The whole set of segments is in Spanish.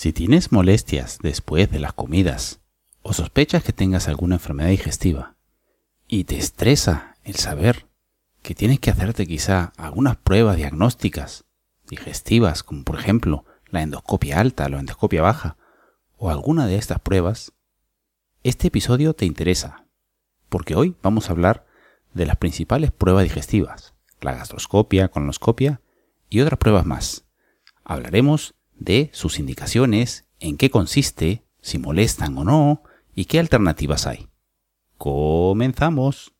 Si tienes molestias después de las comidas o sospechas que tengas alguna enfermedad digestiva y te estresa el saber que tienes que hacerte quizá algunas pruebas diagnósticas digestivas, como por ejemplo la endoscopia alta, la endoscopia baja o alguna de estas pruebas, este episodio te interesa, porque hoy vamos a hablar de las principales pruebas digestivas, la gastroscopia, colonoscopia y otras pruebas más. Hablaremos de sus indicaciones, en qué consiste, si molestan o no, y qué alternativas hay. Comenzamos.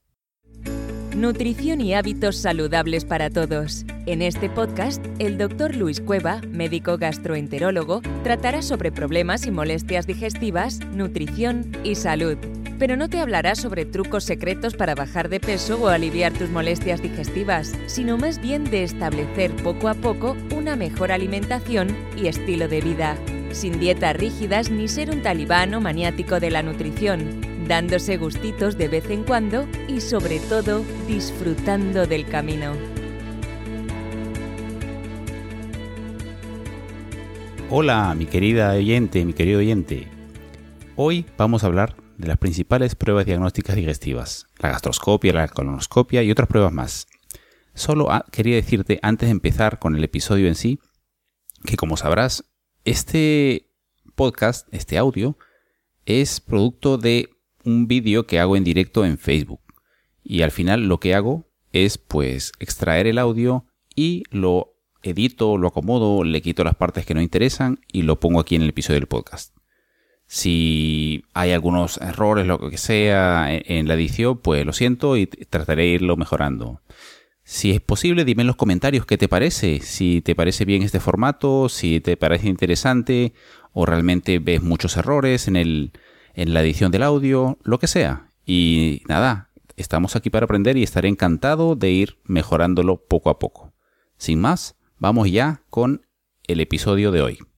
Nutrición y hábitos saludables para todos. En este podcast, el doctor Luis Cueva, médico gastroenterólogo, tratará sobre problemas y molestias digestivas, nutrición y salud. Pero no te hablará sobre trucos secretos para bajar de peso o aliviar tus molestias digestivas, sino más bien de establecer poco a poco una mejor alimentación y estilo de vida, sin dietas rígidas ni ser un talibán o maniático de la nutrición dándose gustitos de vez en cuando y sobre todo disfrutando del camino. Hola, mi querida oyente, mi querido oyente. Hoy vamos a hablar de las principales pruebas diagnósticas digestivas, la gastroscopia, la colonoscopia y otras pruebas más. Solo quería decirte antes de empezar con el episodio en sí, que como sabrás, este podcast, este audio, es producto de un vídeo que hago en directo en Facebook. Y al final lo que hago es pues extraer el audio y lo edito, lo acomodo, le quito las partes que no interesan y lo pongo aquí en el episodio del podcast. Si hay algunos errores, lo que sea, en la edición, pues lo siento y trataré de irlo mejorando. Si es posible, dime en los comentarios qué te parece, si te parece bien este formato, si te parece interesante o realmente ves muchos errores en el, en la edición del audio, lo que sea. Y nada, estamos aquí para aprender y estaré encantado de ir mejorándolo poco a poco. Sin más, vamos ya con el episodio de hoy.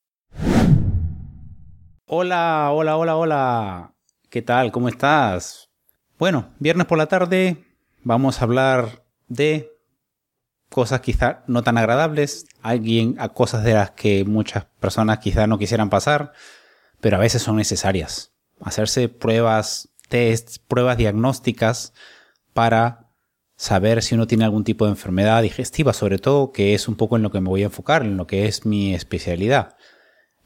Hola, hola, hola, hola. ¿Qué tal? ¿Cómo estás? Bueno, viernes por la tarde vamos a hablar de cosas quizá no tan agradables, alguien a cosas de las que muchas personas quizá no quisieran pasar, pero a veces son necesarias hacerse pruebas, tests, pruebas diagnósticas para saber si uno tiene algún tipo de enfermedad digestiva, sobre todo, que es un poco en lo que me voy a enfocar, en lo que es mi especialidad.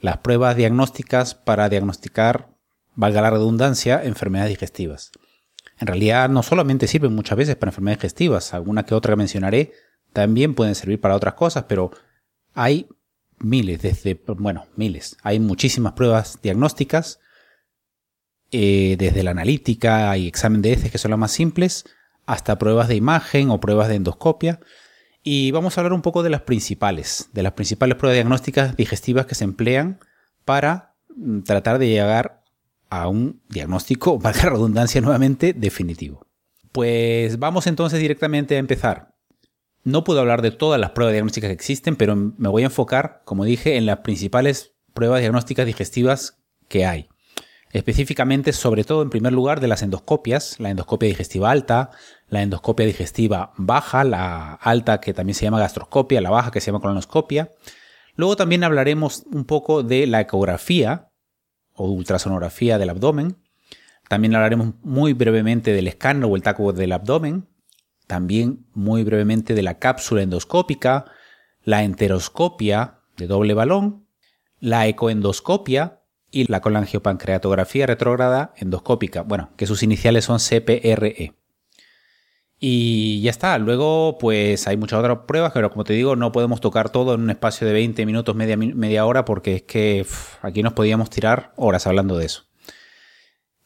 Las pruebas diagnósticas para diagnosticar, valga la redundancia, enfermedades digestivas. En realidad no solamente sirven muchas veces para enfermedades digestivas, alguna que otra que mencionaré también pueden servir para otras cosas, pero hay miles, desde, bueno, miles, hay muchísimas pruebas diagnósticas eh, desde la analítica y examen de heces, que son las más simples, hasta pruebas de imagen o pruebas de endoscopia. Y vamos a hablar un poco de las principales, de las principales pruebas diagnósticas digestivas que se emplean para mm, tratar de llegar a un diagnóstico, valga redundancia nuevamente, definitivo. Pues vamos entonces directamente a empezar. No puedo hablar de todas las pruebas diagnósticas que existen, pero me voy a enfocar, como dije, en las principales pruebas diagnósticas digestivas que hay específicamente sobre todo en primer lugar de las endoscopias, la endoscopia digestiva alta, la endoscopia digestiva baja, la alta que también se llama gastroscopia, la baja que se llama colonoscopia. Luego también hablaremos un poco de la ecografía o ultrasonografía del abdomen. También hablaremos muy brevemente del escáner o el taco del abdomen. También muy brevemente de la cápsula endoscópica, la enteroscopia de doble balón, la ecoendoscopia, y la colangiopancreatografía retrógrada endoscópica, bueno, que sus iniciales son CPRE. Y ya está, luego pues hay muchas otras pruebas, pero como te digo, no podemos tocar todo en un espacio de 20 minutos, media, media hora, porque es que aquí nos podíamos tirar horas hablando de eso.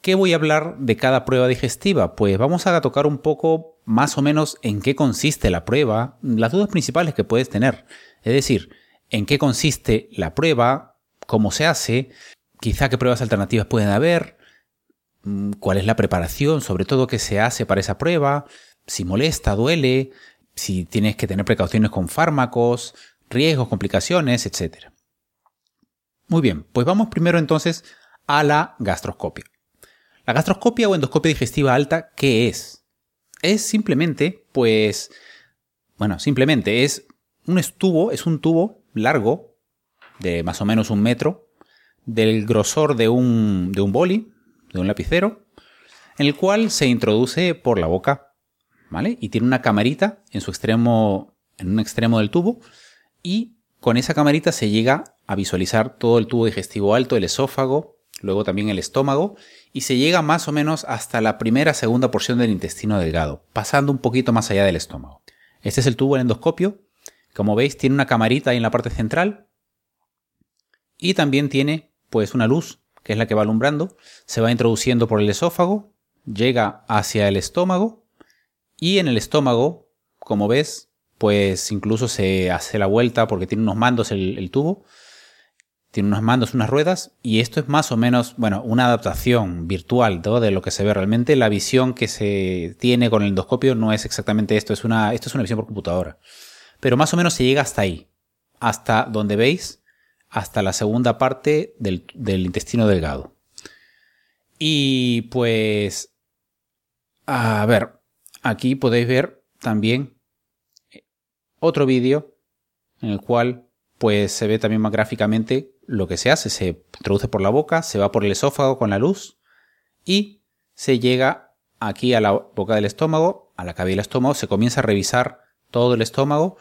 ¿Qué voy a hablar de cada prueba digestiva? Pues vamos a tocar un poco más o menos en qué consiste la prueba, las dudas principales que puedes tener. Es decir, en qué consiste la prueba, cómo se hace, quizá qué pruebas alternativas pueden haber, mm, cuál es la preparación, sobre todo qué se hace para esa prueba, si molesta, duele, si tienes que tener precauciones con fármacos, riesgos, complicaciones, etc. Muy bien, pues vamos primero entonces a la gastroscopia. La gastroscopia o endoscopia digestiva alta, ¿qué es? Es simplemente, pues, bueno, simplemente es un tubo, es un tubo largo de más o menos un metro, del grosor de un, de un boli, de un lapicero, en el cual se introduce por la boca, ¿vale? Y tiene una camarita en su extremo, en un extremo del tubo, y con esa camarita se llega a visualizar todo el tubo digestivo alto, el esófago, luego también el estómago, y se llega más o menos hasta la primera segunda porción del intestino delgado, pasando un poquito más allá del estómago. Este es el tubo del endoscopio. Como veis, tiene una camarita ahí en la parte central. Y también tiene, pues, una luz, que es la que va alumbrando. Se va introduciendo por el esófago, llega hacia el estómago. Y en el estómago, como ves, pues incluso se hace la vuelta porque tiene unos mandos el, el tubo tiene unos mandos, unas ruedas, y esto es más o menos, bueno, una adaptación virtual de lo que se ve realmente. La visión que se tiene con el endoscopio no es exactamente esto, es una, esto es una visión por computadora. Pero más o menos se llega hasta ahí, hasta donde veis, hasta la segunda parte del, del intestino delgado. Y pues, a ver, aquí podéis ver también otro vídeo en el cual pues se ve también más gráficamente lo que se hace. Se introduce por la boca, se va por el esófago con la luz y se llega aquí a la boca del estómago, a la cavidad del estómago, se comienza a revisar todo el estómago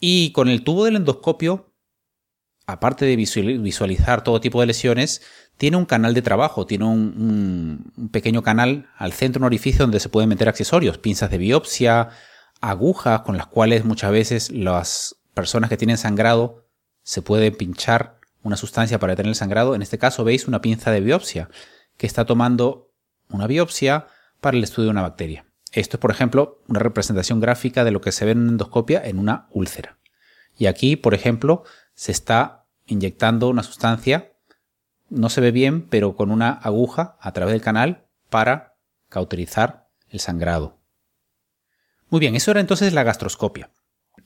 y con el tubo del endoscopio, aparte de visualizar todo tipo de lesiones, tiene un canal de trabajo, tiene un, pequeño canal al centro, un orificio donde se pueden meter accesorios, pinzas de biopsia, agujas con las cuales muchas veces las personas que tienen sangrado se puede pinchar una sustancia para detener el sangrado. En este caso veis una pinza de biopsia que está tomando una biopsia para el estudio de una bacteria. Esto es, por ejemplo, una representación gráfica de lo que se ve en endoscopia en una úlcera. Y aquí, por ejemplo, se está inyectando una sustancia, no se ve bien, pero con una aguja a través del canal para cauterizar el sangrado. Muy bien, eso era entonces la gastroscopia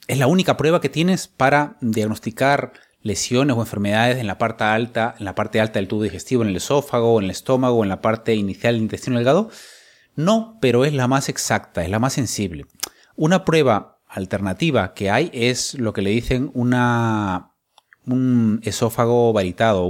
es la única prueba que tienes para diagnosticar lesiones o enfermedades en la parte alta, en la parte alta del tubo digestivo, en el esófago, en el estómago, en la parte inicial del intestino delgado. No, pero es la más exacta, es la más sensible. Una prueba alternativa que hay es lo que le dicen una, un esófago varitado,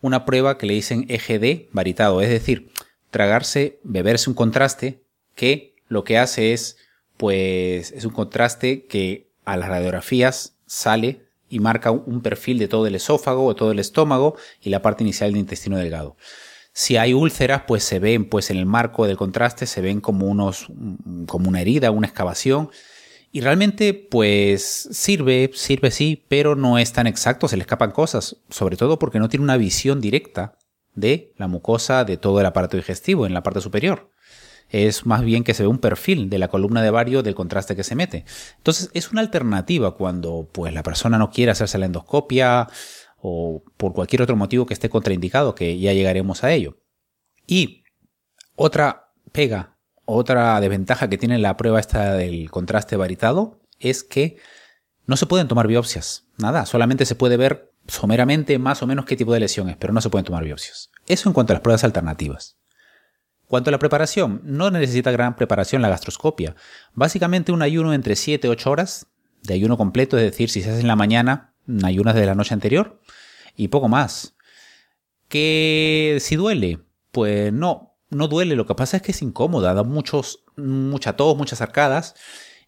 una prueba que le dicen EGD varitado, es decir, tragarse, beberse un contraste que lo que hace es, pues, es un contraste que a las radiografías sale y marca un perfil de todo el esófago o todo el estómago y la parte inicial del intestino delgado. Si hay úlceras, pues se ven, pues en el marco del contraste se ven como unos, como una herida, una excavación. Y realmente, pues sirve, sirve sí, pero no es tan exacto, se le escapan cosas, sobre todo porque no tiene una visión directa de la mucosa de todo el aparato digestivo en la parte superior es más bien que se ve un perfil de la columna de vario del contraste que se mete. Entonces es una alternativa cuando pues la persona no quiere hacerse la endoscopia o por cualquier otro motivo que esté contraindicado, que ya llegaremos a ello. Y otra pega, otra desventaja que tiene la prueba esta del contraste varitado es que no se pueden tomar biopsias, nada, solamente se puede ver someramente más o menos qué tipo de lesiones, pero no se pueden tomar biopsias. Eso en cuanto a las pruebas alternativas. Cuanto a la preparación, no necesita gran preparación la gastroscopia. Básicamente un ayuno entre 7 y 8 horas de ayuno completo, es decir, si se hace en la mañana, ayunas de la noche anterior y poco más. ¿Que si duele? Pues no, no duele. Lo que pasa es que es incómoda, da muchos, mucha tos, muchas arcadas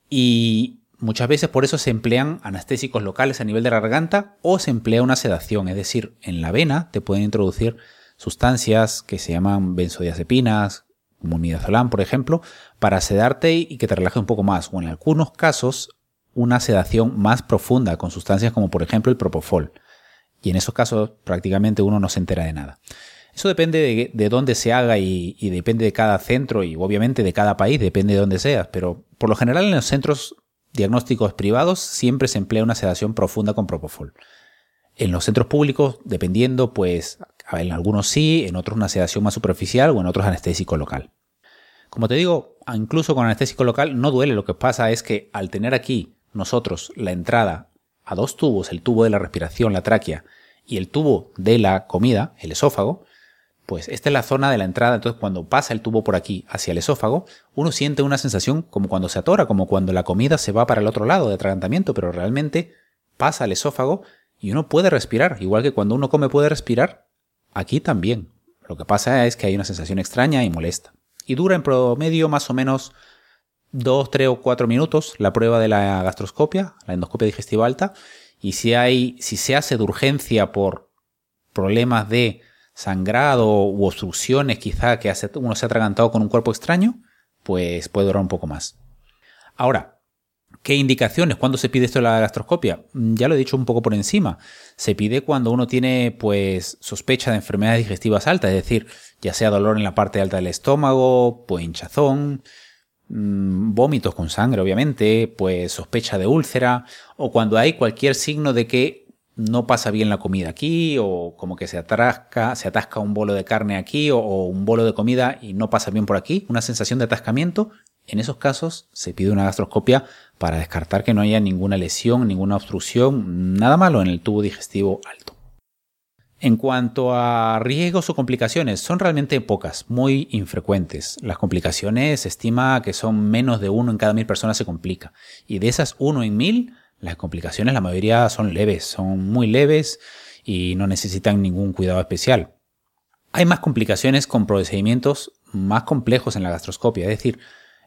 y muchas veces por eso se emplean anestésicos locales a nivel de la garganta o se emplea una sedación, es decir, en la vena te pueden introducir sustancias que se llaman benzodiazepinas, como midazolam, por ejemplo, para sedarte y que te relaje un poco más, o en algunos casos una sedación más profunda con sustancias como por ejemplo el propofol. Y en esos casos prácticamente uno no se entera de nada. Eso depende de, dónde se haga y, y, depende de cada centro y obviamente de cada país, depende de dónde seas, pero por lo general en los centros diagnósticos privados siempre se emplea una sedación profunda con propofol. En los centros públicos, dependiendo, pues en algunos sí, en otros una sedación más superficial o en otros anestésico local. Como te digo, incluso con anestésico local no duele, lo que pasa es que al tener aquí nosotros la entrada a dos tubos, el tubo de la respiración, la tráquea, y el tubo de la comida, el esófago, pues esta es la zona de la entrada, entonces cuando pasa el tubo por aquí hacia el esófago, uno siente una sensación como cuando se atora, como cuando la comida se va para el otro lado de atragantamiento, pero realmente pasa al esófago y uno puede respirar, igual que cuando uno come puede respirar, aquí también. Lo que pasa es que hay una sensación extraña y molesta. Y dura en promedio más o menos 2, 3 o 4 minutos la prueba de la gastroscopia, la endoscopia digestiva alta. Y si hay, si se hace de urgencia por problemas de sangrado u obstrucciones, quizá que uno se ha atragantado con un cuerpo extraño, pues puede durar un poco más. Ahora, ¿Qué indicaciones? ¿Cuándo se pide esto de la gastroscopia? Mm, ya lo he dicho un poco por encima. Se pide cuando uno tiene pues sospecha de enfermedades digestivas altas, es decir, ya sea dolor en la parte alta del estómago, pues hinchazón, mm, vómitos con sangre, obviamente, pues sospecha de úlcera, o cuando hay cualquier signo de que no pasa bien la comida aquí, o como que se atasca, se atasca un bolo de carne aquí, o, o un bolo de comida y no pasa bien por aquí, una sensación de atascamiento, en esos casos se pide una gastroscopia para descartar que no haya ninguna lesión, ninguna obstrucción, nada malo en el tubo digestivo alto. En cuanto a riesgos o complicaciones, son realmente pocas, muy infrecuentes. Las complicaciones se estima que son menos de uno en cada mil personas se complica. Y de esas uno en mil, las complicaciones la mayoría son leves, son muy leves y no necesitan ningún cuidado especial. Hay más complicaciones con procedimientos más complejos en la gastroscopia, es decir,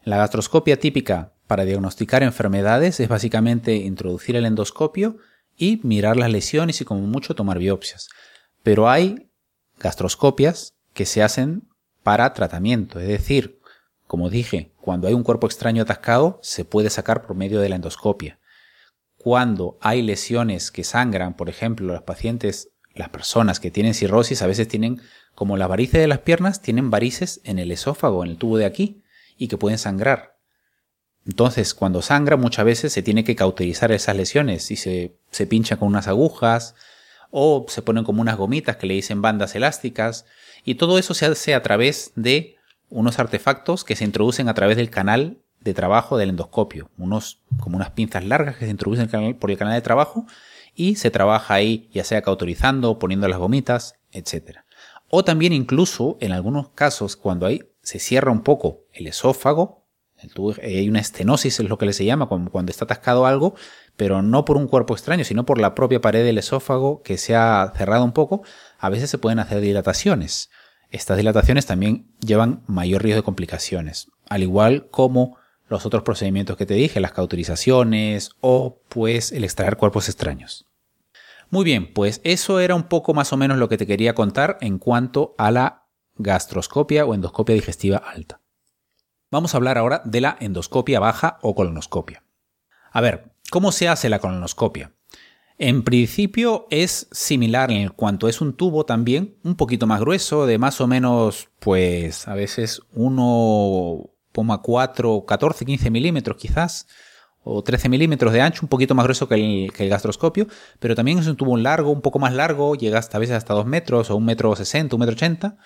la gastroscopia típica para diagnosticar enfermedades es básicamente introducir el endoscopio y mirar las lesiones y como mucho tomar biopsias. Pero hay gastroscopias que se hacen para tratamiento, es decir, como dije, cuando hay un cuerpo extraño atascado se puede sacar por medio de la endoscopia. Cuando hay lesiones que sangran, por ejemplo, los pacientes, las personas que tienen cirrosis a veces tienen, como las varices de las piernas, tienen varices en el esófago, en el tubo de aquí y que pueden sangrar. Entonces, cuando sangra muchas veces se tiene que cauterizar esas lesiones y se, se pincha con unas agujas o se ponen como unas gomitas que le dicen bandas elásticas y todo eso se hace a través de unos artefactos que se introducen a través del canal de trabajo del endoscopio, unos como unas pinzas largas que se introducen por el canal de trabajo y se trabaja ahí ya sea cauterizando, poniendo las gomitas, etc. O también incluso en algunos casos cuando hay se cierra un poco el esófago, eh, hay una estenosis, es lo que se llama, cuando está atascado algo, pero no por un cuerpo extraño, sino por la propia pared del esófago que se ha cerrado un poco, a veces se pueden hacer dilataciones. Estas dilataciones también llevan mayor riesgo de complicaciones, al igual como los otros procedimientos que te dije, las cauterizaciones o pues el extraer cuerpos extraños. Muy bien, pues eso era un poco más o menos lo que te quería contar en cuanto a la gastroscopia o endoscopia digestiva alta. Vamos a hablar ahora de la endoscopia baja o colonoscopia. A ver, ¿cómo se hace la colonoscopia? En principio es similar en cuanto es un tubo también, un poquito más grueso, de más o menos, pues a veces 1,4, 14, 15 milímetros quizás, o 13 milímetros de ancho, un poquito más grueso que el, que el, gastroscopio, pero también es un tubo largo, un poco más largo, llega hasta a veces hasta 2 metros o 1 metro 60, 1 metro 80,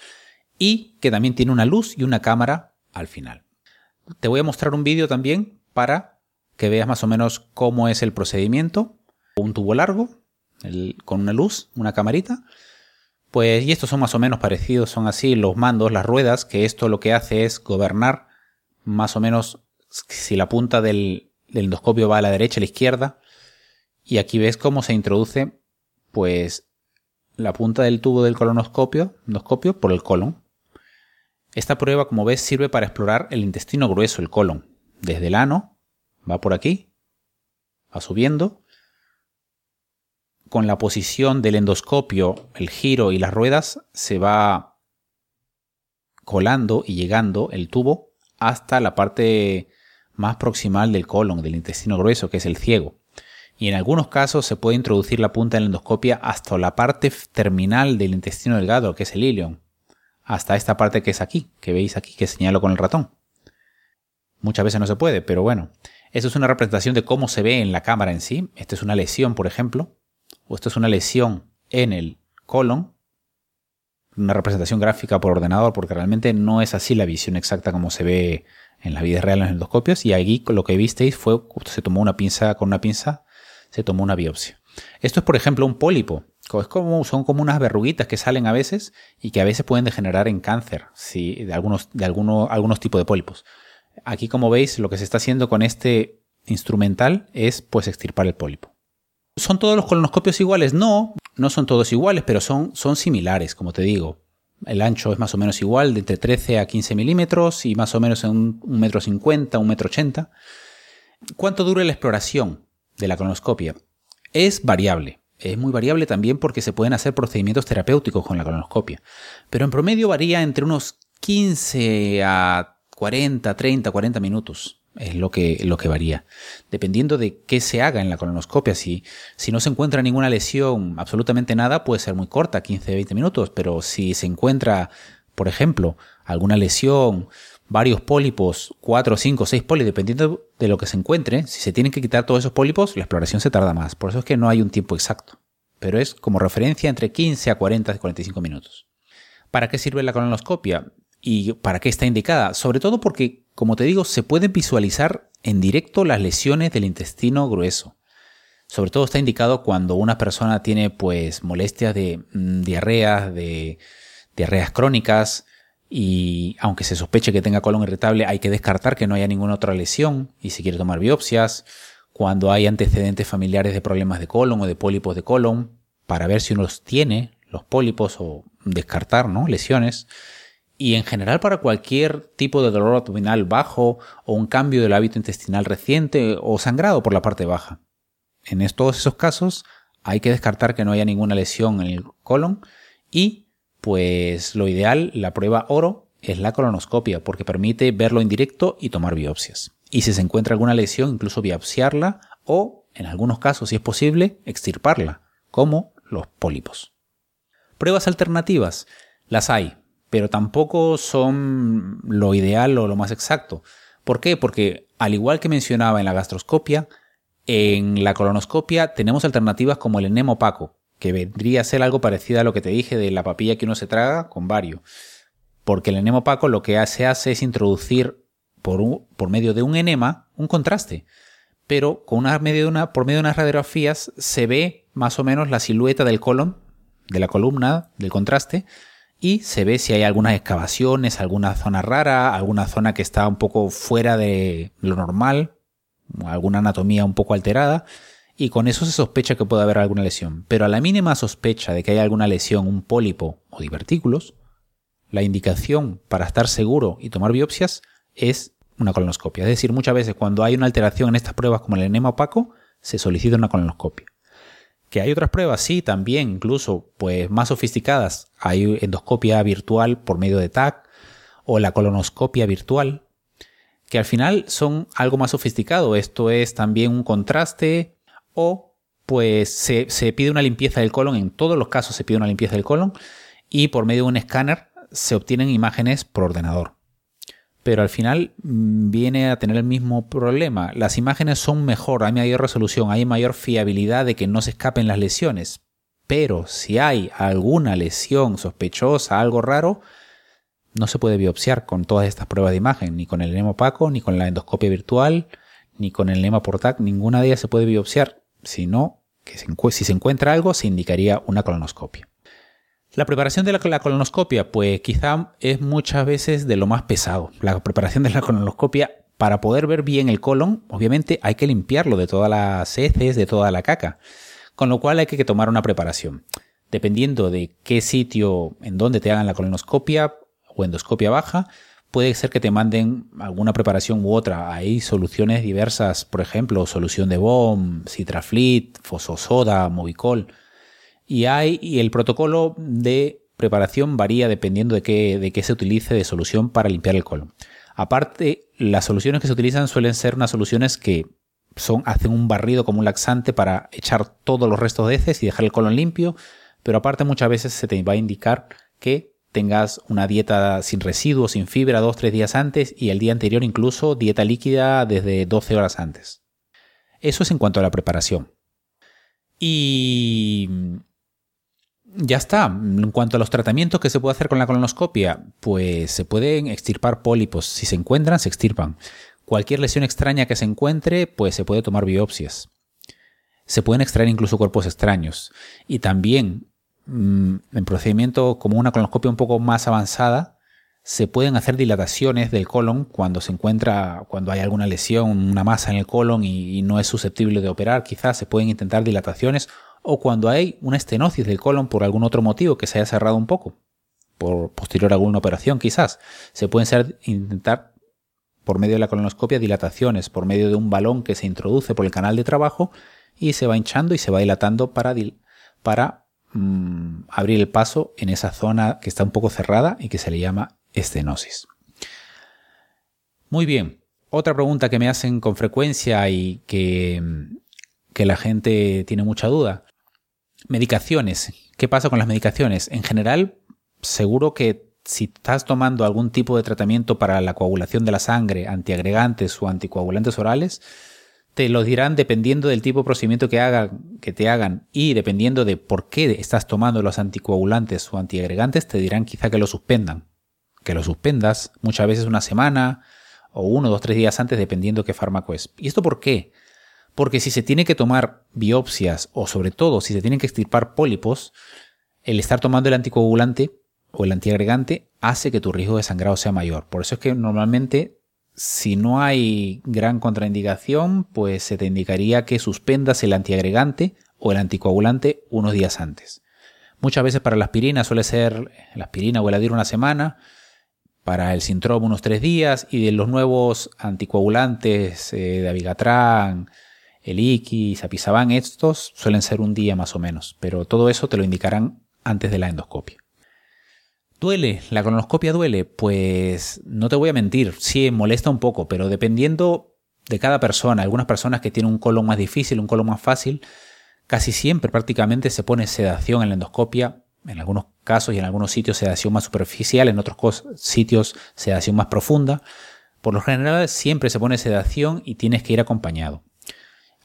y que también tiene una luz y una cámara al final. Te voy a mostrar un vídeo también para que veas más o menos cómo es el procedimiento. Un tubo largo con una luz, una camarita. Pues, y estos son más o menos parecidos, son así los mandos, las ruedas, que esto lo que hace es gobernar más o menos si la punta del, endoscopio va a la derecha, a la izquierda. Y aquí ves cómo se introduce, pues, la punta del tubo del colonoscopio, endoscopio, por el colon. Esta prueba, como ves, sirve para explorar el intestino grueso, el colon. Desde el ano, va por aquí, va subiendo. Con la posición del endoscopio, el giro y las ruedas, se va colando y llegando el tubo hasta la parte más proximal del colon, del intestino grueso, que es el ciego. Y en algunos casos se puede introducir la punta de la endoscopia hasta la parte terminal del intestino delgado, que es el ilion hasta esta parte que es aquí, que veis aquí, que señalo con el ratón. Muchas veces no se puede, pero bueno. Eso es una representación de cómo se ve en la cámara en sí. Esta es una lesión, por ejemplo. O esto es una lesión en el colon. Una representación gráfica por ordenador, porque realmente no es así la visión exacta como se ve en la vida real en los endoscopios. Y aquí lo que visteis fue, se tomó una pinza, con una pinza, se tomó una biopsia. Esto es, por ejemplo, un pólipo. Es como, son como unas verruguitas que salen a veces y que a veces pueden degenerar en cáncer si, de, algunos, de algunos tipos de pólipos. Aquí, como veis, lo que se está haciendo con este instrumental es pues extirpar el pólipo. ¿Son todos los colonoscopios iguales? No, no son todos iguales, pero son, son similares, como te digo. El ancho es más o menos igual, de entre 13 a 15 milímetros y más o menos en un, metro 50, un metro 80. ¿Cuánto dura la exploración de la colonoscopia? Es variable. Es muy variable también porque se pueden hacer procedimientos terapéuticos con la colonoscopia. Pero en promedio varía entre unos 15 a 40, 30, 40 minutos es lo que, lo que varía. Dependiendo de qué se haga en la colonoscopia, si, si no se encuentra ninguna lesión, absolutamente nada, puede ser muy corta, 15-20 minutos, pero si se encuentra, por ejemplo, alguna lesión, varios pólipos, 4, 5, 6 pólipos, dependiendo de lo que se encuentre, si se tienen que quitar todos esos pólipos, la exploración se tarda más. Por eso es que no hay un tiempo exacto. Pero es como referencia entre 15 a 40 y 45 minutos. ¿Para qué sirve la colonoscopia? ¿Y para qué está indicada? Sobre todo porque como te digo, se pueden visualizar en directo las lesiones del intestino grueso. Sobre todo está indicado cuando una persona tiene pues molestias de mm, diarrea, de diarreas crónicas y aunque se sospeche que tenga colon irritable hay que descartar que no haya ninguna otra lesión y si quiere tomar biopsias, cuando hay antecedentes familiares de problemas de colon o de pólipos de colon para ver si uno los tiene, los pólipos o descartar, ¿no? Lesiones y en general para cualquier tipo de dolor abdominal bajo o un cambio del hábito intestinal reciente o sangrado por la parte baja. En todos esos casos hay que descartar que no haya ninguna lesión en el colon y pues lo ideal, la prueba oro, es la colonoscopia porque permite verlo en directo y tomar biopsias. Y si se encuentra alguna lesión, incluso biopsiarla o, en algunos casos, si es posible, extirparla, como los pólipos. Pruebas alternativas. Las hay, pero tampoco son lo ideal o lo más exacto. ¿Por qué? Porque al igual que mencionaba en la gastroscopia, en la colonoscopia tenemos alternativas como el enema opaco, que vendría a ser algo parecido a lo que te dije de la papilla que uno se traga con vario. Porque el enema opaco lo que se hace es introducir por, medio de un enema un contraste. Pero con una, de una, por medio de unas radiografías se ve más o menos la silueta del colon, de la columna, del contraste, y se ve si hay algunas excavaciones, alguna zona rara, alguna zona que está un poco fuera de lo normal, alguna anatomía un poco alterada, y con eso se sospecha que puede haber alguna lesión. Pero a la mínima sospecha de que haya alguna lesión, un pólipo o divertículos, la indicación para estar seguro y tomar biopsias es una colonoscopia. Es decir, muchas veces cuando hay una alteración en estas pruebas como el enema opaco, se solicita una colonoscopia. Que hay otras pruebas, sí, también, incluso pues más sofisticadas. Hay endoscopia virtual por medio de TAC o la colonoscopia virtual, que al final son algo más sofisticado. Esto es también un contraste o pues se, se pide una limpieza del colon, en todos los casos se pide una limpieza del colon y por medio de un escáner se obtienen imágenes por ordenador pero al final mm, viene a tener el mismo problema. Las imágenes son mejor, hay mayor resolución, hay mayor fiabilidad de que no se escapen las lesiones. Pero si hay alguna lesión sospechosa, algo raro, no se puede biopsiar con todas estas pruebas de imagen, ni con el enema opaco, ni con la endoscopia virtual, ni con el enema portac, ninguna de ellas se puede biopsiar, sino que si se encuentra algo se indicaría una colonoscopia. La preparación de la, colonoscopia, pues quizá es muchas veces de lo más pesado. La preparación de la colonoscopia, para poder ver bien el colon, obviamente hay que limpiarlo de todas las heces, de toda la caca. Con lo cual hay que tomar una preparación. Dependiendo de qué sitio, en donde te hagan la colonoscopia o endoscopia baja, puede ser que te manden alguna preparación u otra. Hay soluciones diversas, por ejemplo, solución de BOM, Citraflit, Fososoda, Movicol y hay y el protocolo de preparación varía dependiendo de qué, de qué se utilice de solución para limpiar el colon. Aparte, las soluciones que se utilizan suelen ser unas soluciones que son, hacen un barrido como un laxante para echar todos los restos de heces y dejar el colon limpio, pero aparte muchas veces se te va a indicar que tengas una dieta sin residuos, sin fibra, dos, tres días antes y el día anterior incluso dieta líquida desde 12 horas antes. Eso es en cuanto a la preparación. Y ya está. En cuanto a los tratamientos que se puede hacer con la colonoscopia, pues se pueden extirpar pólipos. Si se encuentran, se extirpan. Cualquier lesión extraña que se encuentre, pues se puede tomar biopsias. Se pueden extraer incluso cuerpos extraños. Y también, mm, en procedimiento como una colonoscopia un poco más avanzada, se pueden hacer dilataciones del colon cuando se encuentra, cuando hay alguna lesión, una masa en el colon y, no es susceptible de operar, quizás se pueden intentar dilataciones o cuando hay una estenosis del colon por algún otro motivo que se haya cerrado un poco, por posterior a alguna operación quizás, se pueden intentar por medio de la colonoscopia dilataciones, por medio de un balón que se introduce por el canal de trabajo y se va hinchando y se va dilatando para, mm, abrir el paso en esa zona que está un poco cerrada y que se le llama estenosis. Muy bien, otra pregunta que me hacen con frecuencia y que, que la gente tiene mucha duda. Medicaciones. ¿Qué pasa con las medicaciones? En general, seguro que si estás tomando algún tipo de tratamiento para la coagulación de la sangre, antiagregantes o anticoagulantes orales, te lo dirán dependiendo del tipo de procedimiento que, hagan, que te hagan y dependiendo de por qué estás tomando los anticoagulantes o antiagregantes, te dirán quizá que lo suspendan que lo suspendas, muchas veces una semana o uno, dos, tres días antes, dependiendo qué fármaco es. ¿Y esto por qué? Porque si se tiene que tomar biopsias o sobre todo si se tienen que extirpar pólipos, el estar tomando el anticoagulante o el antiagregante hace que tu riesgo de sangrado sea mayor. Por eso es que normalmente si no hay gran contraindicación, pues se te indicaría que suspendas el antiagregante o el anticoagulante unos días antes. Muchas veces para la aspirina suele ser la aspirina o el adir una semana, para el síndrome unos tres días y de los nuevos anticoagulantes eh, de Abigatran, el Iki, Zapizaban, estos suelen ser un día más o menos, pero todo eso te lo indicarán antes de la endoscopia. ¿Duele? ¿La colonoscopia duele? Pues no te voy a mentir, sí molesta un poco, pero dependiendo de cada persona, algunas personas que tienen un colon más difícil, un colon más fácil, casi siempre prácticamente se pone sedación en la endoscopia en algunos casos y en algunos sitios sedación más superficial, en otros sitios sedación más profunda. Por lo general siempre se pone sedación y tienes que ir acompañado.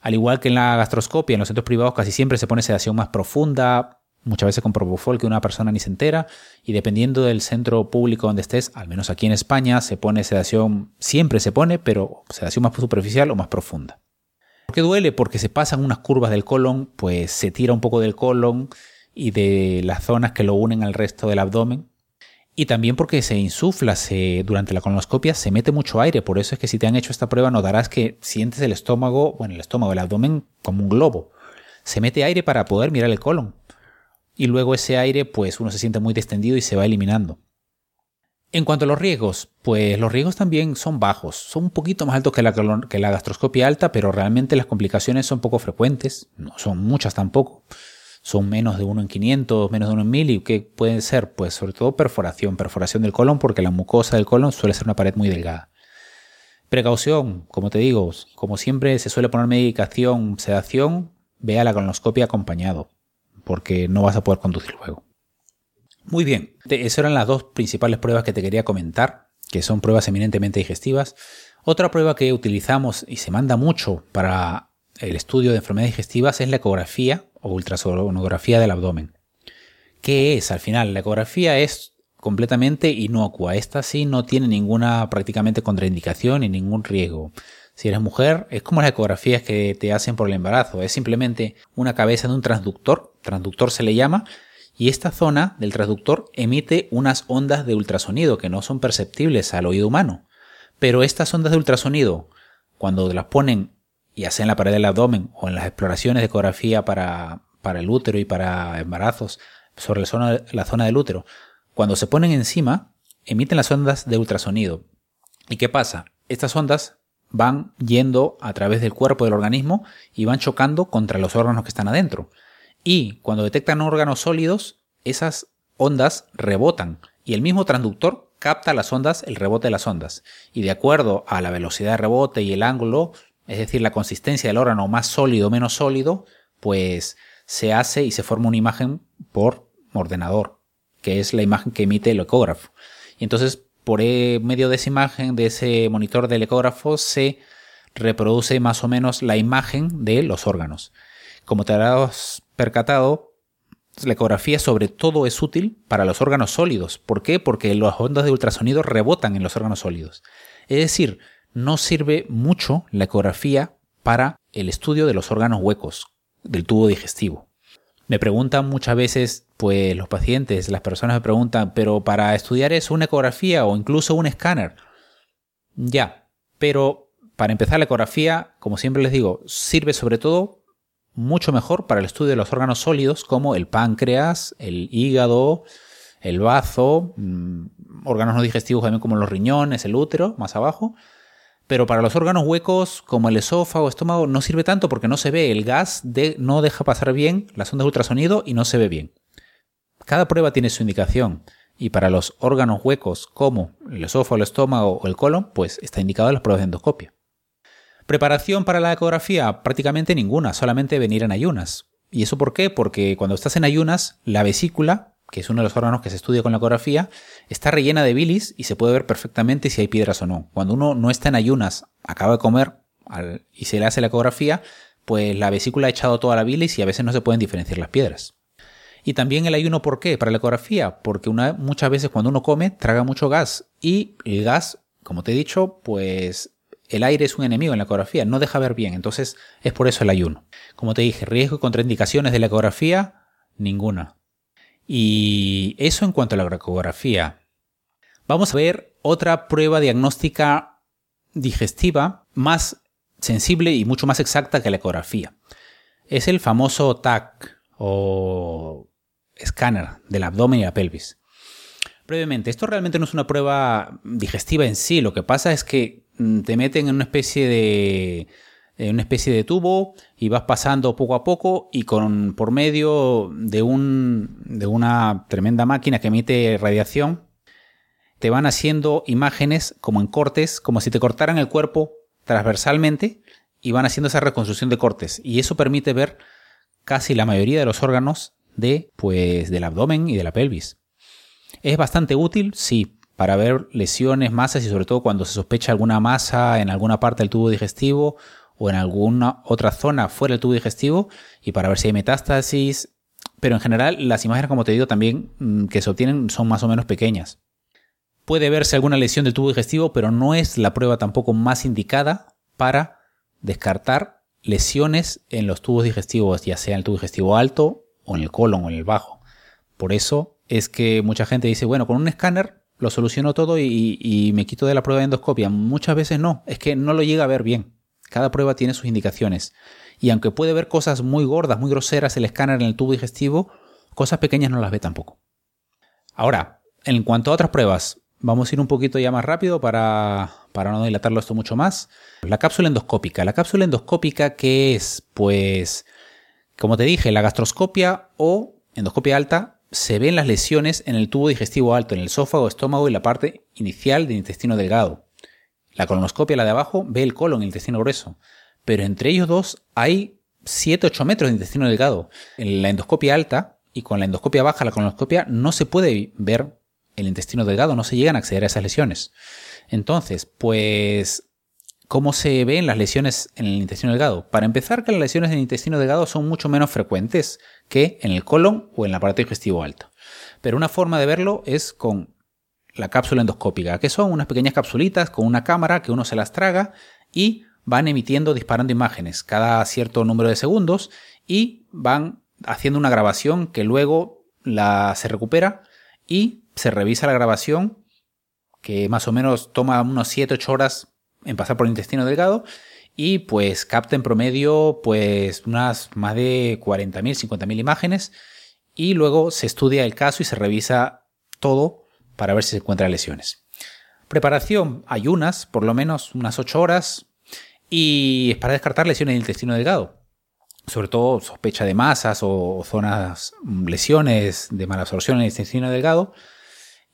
Al igual que en la gastroscopia, en los centros privados casi siempre se pone sedación más profunda, muchas veces con propofol que una persona ni se entera, y dependiendo del centro público donde estés, al menos aquí en España, se pone sedación, siempre se pone, pero sedación más superficial o más profunda. ¿Por qué duele? Porque se pasan unas curvas del colon, pues se tira un poco del colon, y de las zonas que lo unen al resto del abdomen. Y también porque se insufla, se, durante la colonoscopia se mete mucho aire, por eso es que si te han hecho esta prueba notarás que sientes el estómago, bueno, el estómago, el abdomen como un globo. Se mete aire para poder mirar el colon. Y luego ese aire, pues uno se siente muy distendido y se va eliminando. En cuanto a los riesgos, pues los riesgos también son bajos, son un poquito más altos que la, que la gastroscopia alta, pero realmente las complicaciones son poco frecuentes, no son muchas tampoco son menos de 1 en 500, menos de 1 en 1000 y qué pueden ser, pues sobre todo perforación, perforación del colon porque la mucosa del colon suele ser una pared muy delgada. Precaución, como te digo, como siempre se suele poner medicación, sedación, ve a la colonoscopia acompañado, porque no vas a poder conducir luego. Muy bien, esas eran las dos principales pruebas que te quería comentar, que son pruebas eminentemente digestivas. Otra prueba que utilizamos y se manda mucho para el estudio de enfermedades digestivas es la ecografía o ultrasonografía del abdomen. ¿Qué es al final? La ecografía es completamente inocua. Esta sí no tiene ninguna prácticamente contraindicación ni ningún riesgo. Si eres mujer, es como las ecografías que te hacen por el embarazo. Es simplemente una cabeza de un transductor, transductor se le llama, y esta zona del transductor emite unas ondas de ultrasonido que no son perceptibles al oído humano. Pero estas ondas de ultrasonido, cuando las ponen y hacen la pared del abdomen o en las exploraciones de ecografía para, para el útero y para embarazos sobre la zona, la zona del útero, cuando se ponen encima, emiten las ondas de ultrasonido. ¿Y qué pasa? Estas ondas van yendo a través del cuerpo del organismo y van chocando contra los órganos que están adentro. Y cuando detectan órganos sólidos, esas ondas rebotan y el mismo transductor capta las ondas, el rebote de las ondas. Y de acuerdo a la velocidad de rebote y el ángulo, es decir, la consistencia del órgano más sólido o menos sólido, pues se hace y se forma una imagen por ordenador, que es la imagen que emite el ecógrafo. Y entonces, por e, medio de esa imagen, de ese monitor del ecógrafo, se reproduce más o menos la imagen de los órganos. Como te habrás percatado, la ecografía sobre todo es útil para los órganos sólidos. ¿Por qué? Porque las ondas de ultrasonido rebotan en los órganos sólidos. Es decir, no sirve mucho la ecografía para el estudio de los órganos huecos del tubo digestivo. Me preguntan muchas veces pues los pacientes, las personas me preguntan, pero para estudiar eso una ecografía o incluso un escáner. Ya, pero para empezar la ecografía, como siempre les digo, sirve sobre todo mucho mejor para el estudio de los órganos sólidos como el páncreas, el hígado, el bazo, mm, órganos no digestivos también como los riñones, el útero, más abajo. Pero para los órganos huecos como el esófago, estómago, no sirve tanto porque no se ve. El gas no deja pasar bien las ondas de ultrasonido y no se ve bien. Cada prueba tiene su indicación. Y para los órganos huecos como el esófago, el estómago o el colon, pues está indicado en las pruebas de endoscopia. Preparación para la ecografía, prácticamente ninguna, solamente venir en ayunas. ¿Y eso por qué? Porque cuando estás en ayunas, la vesícula, que es uno de los órganos que se estudia con la ecografía, está rellena de bilis y se puede ver perfectamente si hay piedras o no. Cuando uno no está en ayunas, acaba de comer y se le hace la ecografía, pues la vesícula ha echado toda la bilis y a veces no se pueden diferenciar las piedras. Y también el ayuno, ¿por qué? Para la ecografía, porque muchas veces cuando uno come traga mucho gas y el gas, como te he dicho, pues el aire es un enemigo en la ecografía, no deja ver bien, entonces es por eso el ayuno. Como te dije, riesgo y contraindicaciones de la ecografía, ninguna. Y eso en cuanto a la ecografía. Vamos a ver otra prueba diagnóstica digestiva más sensible y mucho más exacta que la ecografía. Es el famoso TAC o escáner del abdomen y la pelvis. Brevemente, esto realmente no es una prueba digestiva en sí, lo que pasa es que Mm, te meten en una especie de una especie de tubo y vas pasando poco a poco y con por medio de un de una tremenda máquina que emite radiación te van haciendo imágenes como en cortes, como si te cortaran el cuerpo transversalmente y van haciendo esa reconstrucción de cortes y eso permite ver casi la mayoría de los órganos de pues del abdomen y de la pelvis. Es bastante útil, sí, para ver lesiones, masas y sobre todo cuando se sospecha alguna masa en alguna parte del tubo digestivo o en alguna otra zona fuera del tubo digestivo y para ver si hay metástasis. Pero en general las imágenes, como te digo, también mm, que se obtienen son más o menos pequeñas. Puede verse alguna lesión del tubo digestivo, pero no es la prueba tampoco más indicada para descartar lesiones en los tubos digestivos, ya sea en el tubo digestivo alto o en el colon o en el bajo. Por eso es que mucha gente dice, bueno, con un escáner lo soluciono todo y, me quito de la prueba de endoscopia. Muchas veces no, es que no lo llega a ver bien. Cada prueba tiene sus indicaciones. Y aunque puede ver cosas muy gordas, muy groseras el escáner en el tubo digestivo, cosas pequeñas no las ve tampoco. Ahora, en cuanto a otras pruebas, vamos a ir un poquito ya más rápido para, para no dilatarlo esto mucho más. La cápsula endoscópica. La cápsula endoscópica, ¿qué es? Pues, como te dije, la gastroscopia o endoscopia alta se ven las lesiones en el tubo digestivo alto, en el esófago, estómago y la parte inicial del intestino delgado. La colonoscopia, la de abajo, ve el colon, el intestino grueso. Pero entre ellos dos hay 7-8 metros de intestino delgado. En la endoscopia alta y con la endoscopia baja, la colonoscopia, no se puede ver el intestino delgado, no se llegan a acceder a esas lesiones. Entonces, pues, ¿cómo se ven las lesiones en el intestino delgado? Para empezar, que las lesiones en el intestino delgado son mucho menos frecuentes que en el colon o en la parte digestivo alto. Pero una forma de verlo es con la cápsula endoscópica, que son unas pequeñas capsulitas con una cámara que uno se las traga y van emitiendo, disparando imágenes cada cierto número de segundos y van haciendo una grabación que luego la, se recupera y se revisa la grabación que más o menos toma unos 7-8 horas en pasar por el intestino delgado y pues capta en promedio pues unas más de 40.000, 50.000 imágenes y luego se estudia el caso y se revisa todo para ver si se encuentran lesiones. Preparación, ayunas, por lo menos unas 8 horas y es para descartar lesiones del intestino delgado. Sobre todo sospecha de masas o zonas, mm, lesiones de mala absorción en el intestino delgado.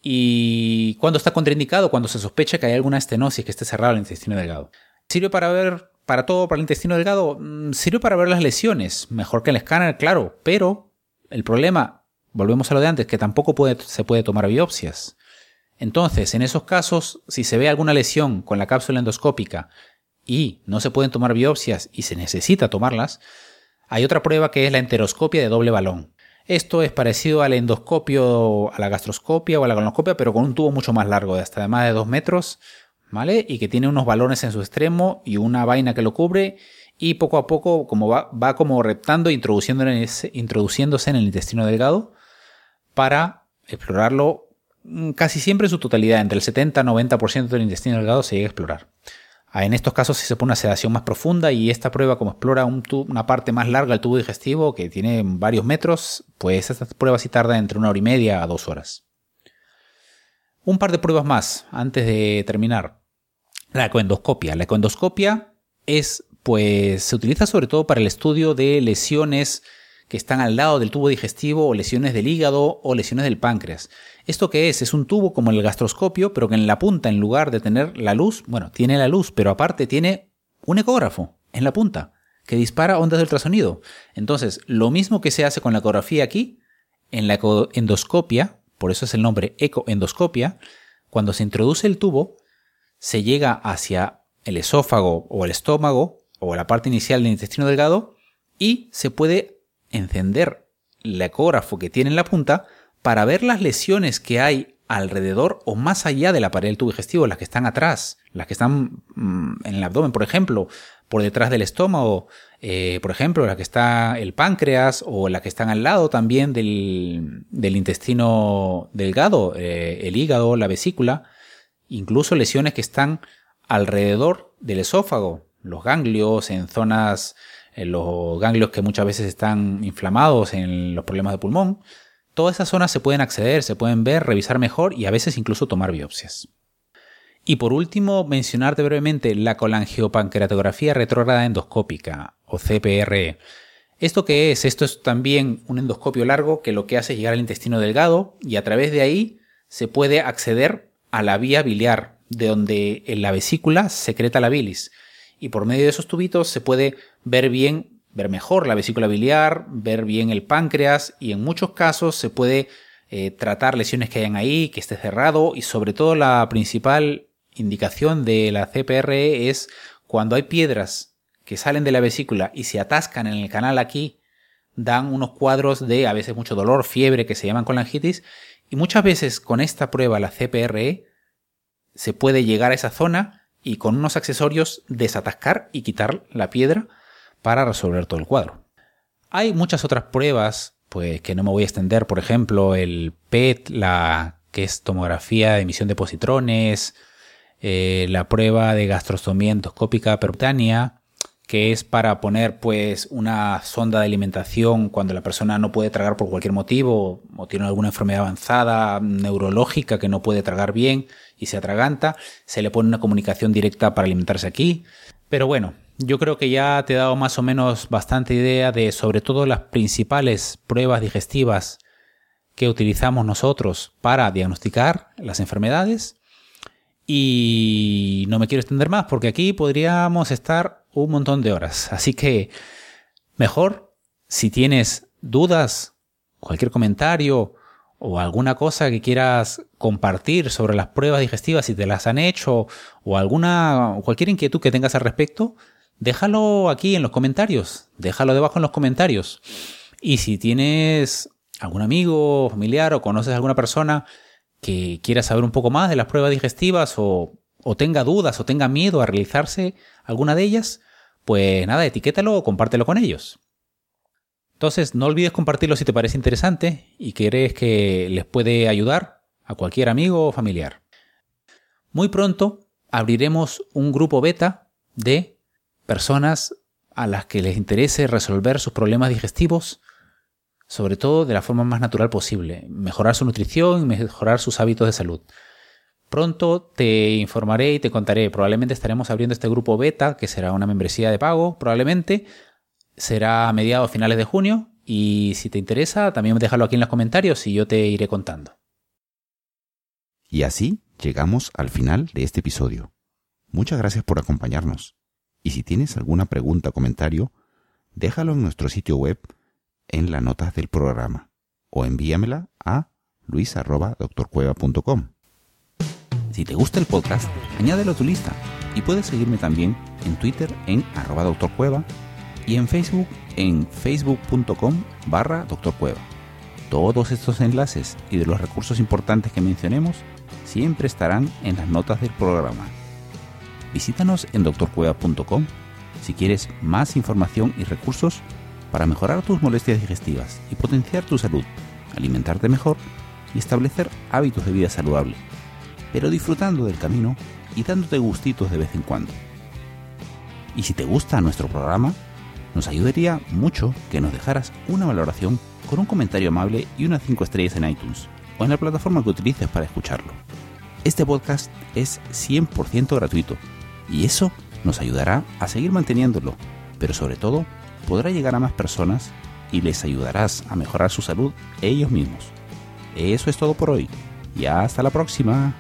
Y cuando está contraindicado, cuando se sospecha que hay alguna estenosis que esté cerrada en el intestino delgado. Sirve para ver para todo, para el intestino delgado, mm, sirve para ver las lesiones, mejor que el escáner, claro, pero el problema, volvemos a lo de antes, que tampoco se puede tomar biopsias. Entonces, en esos casos, si se ve alguna lesión con la cápsula endoscópica y no se pueden tomar biopsias y se necesita tomarlas, hay otra prueba que es la enteroscopia de doble balón. Esto es parecido al endoscopio, a la gastroscopia o a la colonoscopia, pero con un tubo mucho más largo, de hasta más de 2 metros, ¿vale? Y que tiene unos balones en su extremo y una vaina que lo cubre y poco a poco como va, va como reptando, introduciéndose en el intestino delgado para explorarlo mm, casi siempre en su totalidad, entre el 70-90% del intestino delgado se llega a explorar. Ah, en estos casos se pone una sedación más profunda y esta prueba, como explora una parte más larga del tubo digestivo, que tiene varios metros, pues esta prueba sí tarda entre una hora y media a dos horas. Un par de pruebas más antes de terminar. La ecoendoscopia. La ecoendoscopia es, pues, se utiliza sobre todo para el estudio de lesiones que están al lado del tubo digestivo o lesiones del hígado o lesiones del páncreas. ¿Esto qué es? Es un tubo como el gastroscopio, pero que en la punta, en lugar de tener la luz, bueno, tiene la luz, pero aparte tiene un ecógrafo en la punta que dispara ondas de ultrasonido. Entonces, lo mismo que se hace con la ecografía aquí, en la endoscopia, por eso es el nombre ecoendoscopia, cuando se introduce el tubo, se llega hacia el esófago o el estómago o la parte inicial del intestino delgado y se puede encender el ecógrafo que tiene en la punta para ver las lesiones que hay alrededor o más allá de la pared del tubo digestivo, las que están atrás, las que están mm, en el abdomen, por ejemplo, por detrás del estómago, eh, por ejemplo, la que está el páncreas o la que están al lado también del, intestino delgado, eh, el hígado, la vesícula, incluso lesiones que están alrededor del esófago, los ganglios en zonas los ganglios que muchas veces están inflamados en los problemas de pulmón. Todas esas zonas se pueden acceder, se pueden ver, revisar mejor y a veces incluso tomar biopsias. Y por último, mencionarte brevemente la colangiopancreatografía retrógrada endoscópica o CPRE. ¿Esto qué es? Esto es también un endoscopio largo que lo que hace es llegar al intestino delgado y a través de ahí se puede acceder a la vía biliar, de donde en la vesícula secreta la bilis y por medio de esos tubitos se puede ver bien, ver mejor la vesícula biliar, ver bien el páncreas y en muchos casos se puede eh, tratar lesiones que hayan ahí, que esté cerrado y sobre todo la principal indicación de la CPRE es cuando hay piedras que salen de la vesícula y se atascan en el canal aquí, dan unos cuadros de a veces mucho dolor, fiebre que se llaman colangitis y muchas veces con esta prueba la CPRE se puede llegar a esa zona y con unos accesorios desatascar y quitar la piedra para resolver todo el cuadro. Hay muchas otras pruebas, pues que no me voy a extender, por ejemplo, el PET, la que es tomografía de emisión de positrones, eh, la prueba de gastrostomía endoscópica percutánea, que es para poner pues una sonda de alimentación cuando la persona no puede tragar por cualquier motivo o tiene alguna enfermedad avanzada neurológica que no puede tragar bien y se atraganta, se le pone una comunicación directa para alimentarse aquí. Pero bueno, yo creo que ya te he dado más o menos bastante idea de sobre todo las principales pruebas digestivas que utilizamos nosotros para diagnosticar las enfermedades. Y no me quiero extender más porque aquí podríamos estar un montón de horas. Así que mejor, si tienes dudas, cualquier comentario o alguna cosa que quieras compartir sobre las pruebas digestivas, si te las han hecho, o alguna, cualquier inquietud que tengas al respecto, déjalo aquí en los comentarios. Déjalo debajo en los comentarios. Y si tienes algún amigo, familiar o conoces a alguna persona que quiera saber un poco más de las pruebas digestivas o o tenga dudas o tenga miedo a realizarse alguna de ellas, pues nada, etiquétalo o compártelo con ellos. Entonces, no olvides compartirlo si te parece interesante y crees que les puede ayudar a cualquier amigo o familiar. Muy pronto abriremos un grupo beta de personas a las que les interese resolver sus problemas digestivos, sobre todo de la forma más natural posible, mejorar su nutrición y mejorar sus hábitos de salud. Pronto te informaré y te contaré. Probablemente estaremos abriendo este grupo beta, que será una membresía de pago, probablemente. Será a mediados o finales de junio. Y si te interesa, también déjalo aquí en los comentarios y yo te iré contando. Y así llegamos al final de este episodio. Muchas gracias por acompañarnos. Y si tienes alguna pregunta o comentario, déjalo en nuestro sitio web en las notas del programa o envíamela a luis.doctorcueva.com. Si te gusta el podcast, añádelo a tu lista y puedes seguirme también en Twitter en arroba doctorcueva y en Facebook en facebook.com barra doctorcueva. Todos estos enlaces y de los recursos importantes que mencionemos siempre estarán en las notas del programa. Visítanos en doctorcueva.com si quieres más información y recursos para mejorar tus molestias digestivas y potenciar tu salud alimentarte mejor y establecer hábitos de vida saludable, pero disfrutando del camino y dándote gustitos de vez en cuando. Y si te gusta nuestro programa, nos ayudaría mucho que nos dejaras una valoración con un comentario amable y unas 5 estrellas en iTunes o en la plataforma que utilices para escucharlo. Este podcast es 100% gratuito y eso nos ayudará a seguir manteniéndolo, pero sobre todo podrá llegar a más personas y les ayudarás a mejorar su salud ellos mismos. Eso es todo por hoy y hasta la próxima.